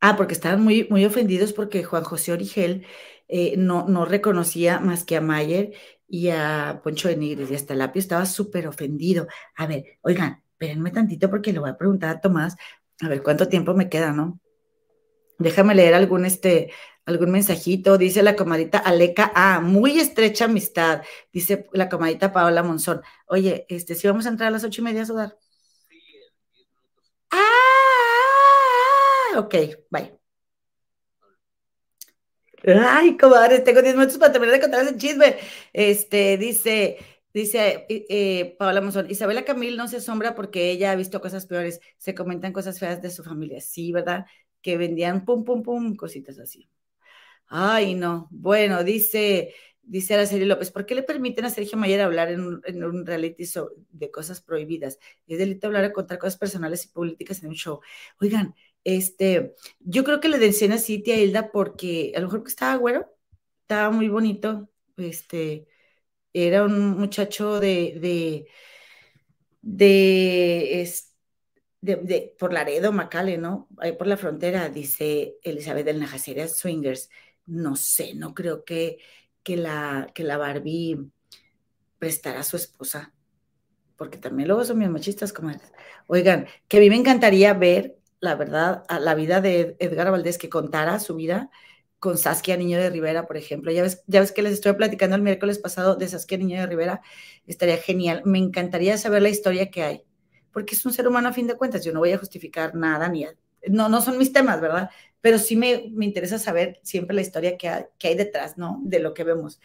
Ah, porque estaban muy, muy ofendidos porque Juan José Origel eh, no, no reconocía más que a Mayer y a Poncho de Nigres y hasta Lapio estaba súper ofendido. A ver, oigan, espérenme tantito porque le voy a preguntar a Tomás, a ver cuánto tiempo me queda, ¿no? Déjame leer algún, este, algún mensajito, dice la comadita Aleca, ah, muy estrecha amistad, dice la comadita Paola Monzón. Oye, este, si vamos a entrar a las ocho y media a sudar. Ah, ok, bye. Ay, comadre, tengo diez minutos para terminar de contar ese chisme. Este, dice, dice eh, Paola Monzón, Isabela Camil no se asombra porque ella ha visto cosas peores, se comentan cosas feas de su familia. Sí, ¿verdad? Que vendían pum, pum, pum, cositas así. Ay, no. Bueno, dice, dice Araceli López, ¿por qué le permiten a Sergio Mayer hablar en un, reality de cosas prohibidas? Es delito hablar o contar cosas personales y políticas en un show. Oigan, este, yo creo que le decían así a Hilda porque a lo mejor que estaba güero, estaba muy bonito, este, era un muchacho de, de, de, por Laredo, Macale, ¿no? Ahí por la frontera, dice Elizabeth del Najaceria Swingers no sé, no creo que, que, la, que la Barbie prestará a su esposa, porque también luego son bien machistas como Oigan, que a mí me encantaría ver, la verdad, a la vida de Edgar Valdés, que contara su vida con Saskia Niño de Rivera, por ejemplo. Ya ves, ya ves que les estoy platicando el miércoles pasado de Saskia Niño de Rivera, estaría genial. Me encantaría saber la historia que hay, porque es un ser humano a fin de cuentas. Yo no voy a justificar nada, ni no, no son mis temas, ¿verdad? Pero sí me, interesa saber siempre la historia que hay, detrás, ¿no? De lo que vemos.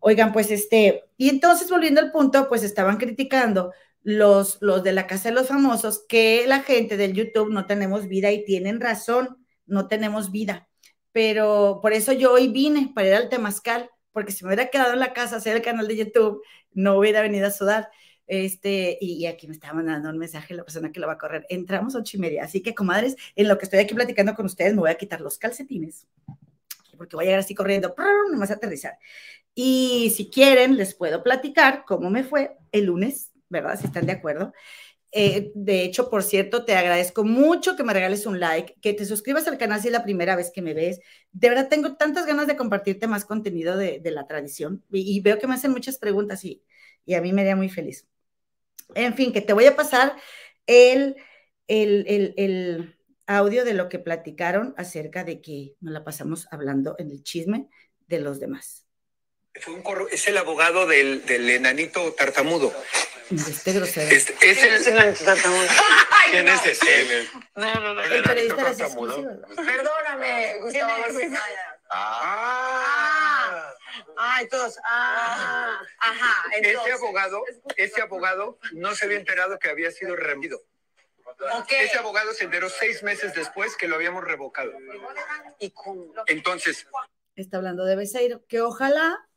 Oigan, pues este, y entonces volviendo al punto, pues estaban criticando los, los de la Casa de los Famosos que la gente del YouTube no tenemos vida y tienen razón, no tenemos vida. Pero por eso yo hoy vine para ir al Temazcal, porque si me hubiera quedado en la casa hacer el canal de YouTube, no hubiera venido a sudar. Este, y, aquí me estaba mandando un mensaje la persona que lo va a correr. Entramos ocho y media. Así que, comadres, en lo que estoy aquí platicando con ustedes, me voy a quitar los calcetines, porque voy a llegar así corriendo, nomás a aterrizar. Y si quieren, les puedo platicar cómo me fue el lunes, ¿verdad? Si están de acuerdo. Eh, de hecho, por cierto, te agradezco mucho que me regales un like, que te suscribas al canal si es la primera vez que me ves. De verdad, tengo tantas ganas de compartirte más contenido de, la tradición y, veo que me hacen muchas preguntas y, y a mí me haría muy feliz. En fin, que te voy a pasar el, el, audio de lo que platicaron acerca de que nos la pasamos hablando en el chisme de los demás. es el abogado del, enanito tartamudo. Este grosero. Este, es el enanito tartamudo. ¿Quién es ese? No, no, no. El periodista Perdóname, Gustavo. Ah. Ay, todos, ah, ajá. ese abogado, ese abogado no se había enterado que había sido removido. Ese abogado se enteró seis meses después que lo habíamos revocado. Entonces. Está hablando de Beseiro, que ojalá,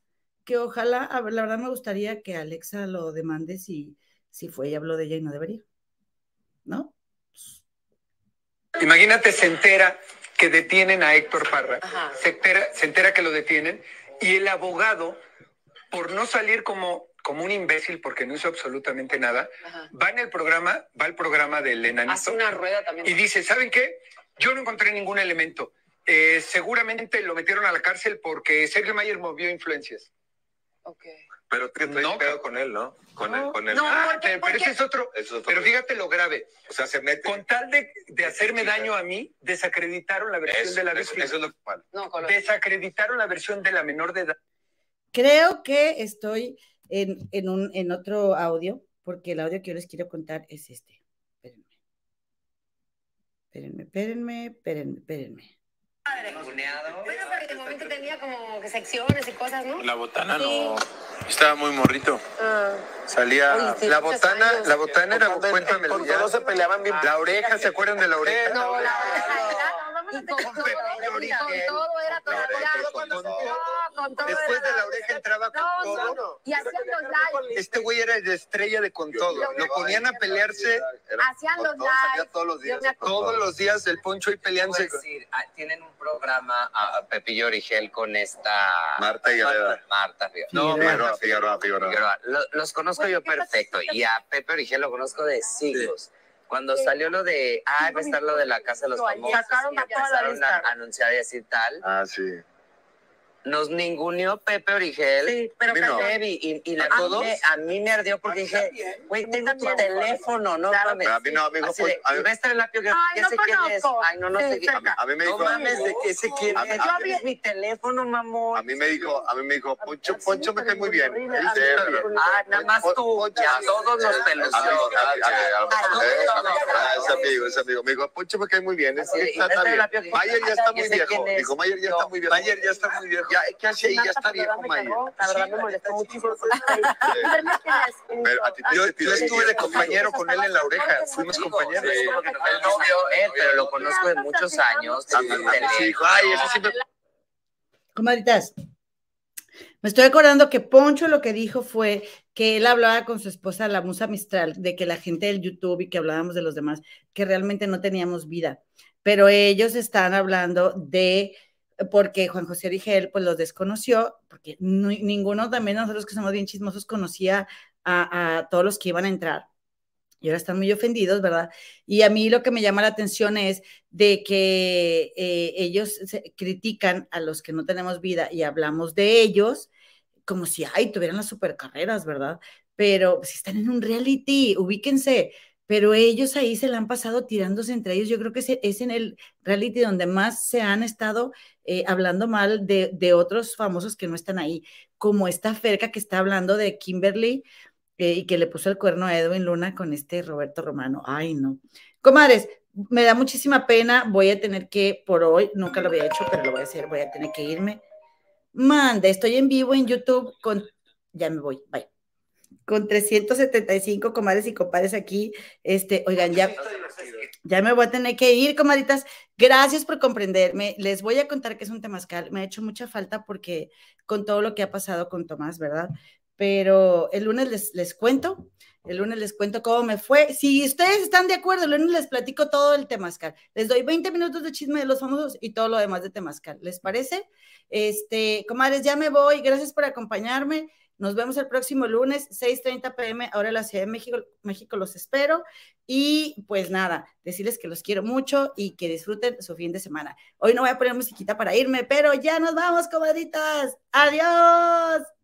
que ojalá, la verdad me gustaría que Alexa lo demande si, si fue y habló de ella y no debería. ¿No? Imagínate, se entera que detienen a Héctor Parra, se entera, se entera que lo detienen y el abogado, por no salir como, como un imbécil porque no hizo absolutamente nada, va en el programa, va al programa del enanito. Hace una rueda también. Y dice, ¿saben qué? Yo no encontré ningún elemento. Eh, seguramente lo metieron a la cárcel porque Sergio Mayer movió influencias. Ok. Pero que no, pedo con él, ¿no? Con él, con él. No, ah, pero ese es otro. pero fíjate lo grave. O sea, se mete. Con tal de, de hacerme daño a mí, desacreditaron la versión de la víctima. Eso, es lo que no, Desacreditaron la versión de la menor de edad. Creo que estoy en, en, un, en otro audio, porque el audio que yo les quiero contar es este. Espérenme. Espérenme, espérenme, espérenme, espérenme. Bueno, porque de momento tenía como secciones y cosas, ¿no? La botana no. Estaba muy morrito. Ah. Salía. la botana, la botana era. Cuéntame. Todos se peleaban bien. La oreja, ¿se acuerdan de la oreja? No, la oreja con, todo todo. Después de la oreja entraba con todo. Y hacían los lives. Este güey era de estrella de con todo. Lo ponían a pelearse. Hacían los lives. Todos los días. Todos los días el poncho y peleándose. Ah, tienen un programa a Pepillo Origel con esta Marta y Marta No, Figueroa, Figueroa, Los conozco yo perfecto y a Pepe Origel lo conozco de siglos. Cuando salió lo de, ah, va a estar lo de la casa de los famosos, toda la a anunciar y decir tal. Ah, sí. Nos ninguneó Pepe Origel. Sí, pero no. Pepe. y, y la, a, mí me, a mí me ardió porque dije, güey, tengo tu teléfono, no mames. A mí no, amigo. Así de, a mí, va a estar el lápiz, ya Ay, no sé quién es. Ay, no, no Sí, sé quién. cerca. a mí me No dijo. mames, de que sé quién A mí- es. a Yo vi mi teléfono, mamón. A mí me dijo, a mí me dijo, Poncho, Poncho me cae muy bien. Ah, nada más tú, todos nos pelució. A- todos nos ah, Es amigo, es amigo. Me dijo, Poncho me cae muy bien. Es que está, bien. que- Mayer ya está muy viejo. es. Dijo, Mayer ya está muy viejo. Mayer ya está muy viejo. Ya, ¿Qué hace ahí? Ya está viejo, Mayer. La verdad me molestó muchísimo. Pero a ti te- Yo, ahí. estuve de compañero con él en la oreja. Fuimos compañeros. Sí, como el novio, eh, pero lo conozco de muchos años. Sí, dijo, ay, eso siempre Comadritas, me estoy acordando que Poncho lo que dijo fue que él hablaba con su esposa, la musa Mistral, de que la gente del YouTube y que hablábamos de los demás, que realmente no teníamos vida. Pero ellos están hablando de, porque Juan José Origel pues los desconoció, porque ni- ninguno también nosotros que somos bien chismosos conocía a, a todos los que iban a entrar. Y ahora están muy ofendidos, ¿verdad? Y a mí lo que me llama la atención es de que eh, ellos critican a los que no tenemos vida y hablamos de ellos como si, ay, tuvieran las supercarreras, ¿verdad? Pero si están en un reality, ubíquense. Pero ellos ahí se la han pasado tirándose entre ellos. Yo creo que es, en el reality donde más se han estado eh, hablando mal de, de otros famosos que no están ahí, como esta Ferca que está hablando de Kimberly eh, y que le puso el cuerno a Edwin Luna con este Roberto Romano. Ay, no. Comadres, me da muchísima pena. Voy a tener que, por hoy, nunca lo había hecho, pero lo voy a hacer. Voy a tener que irme. Manda, estoy en vivo en YouTube con. Ya me voy, bye. Con 375 comadres y compadres aquí. Este, oigan, ya, ya me voy a tener que ir, comadritas. Gracias por comprenderme. Les voy a contar que es un temazcal. Me ha hecho mucha falta porque con todo lo que ha pasado con Tomás, ¿verdad? Pero el lunes les, les cuento. El lunes les cuento cómo me fue. Si ustedes están de acuerdo, el lunes les platico todo el temazcal. Les doy 20 minutos de chisme de los famosos y todo lo demás de temazcal. ¿Les parece? Este, comadres, ya me voy. Gracias por acompañarme. Nos vemos el próximo lunes, 6:30 pm, ahora en la Ciudad de México. México los espero. Y pues nada, decirles que los quiero mucho y que disfruten su fin de semana. Hoy no voy a poner musiquita para irme, pero ya nos vamos, comadritas. Adiós.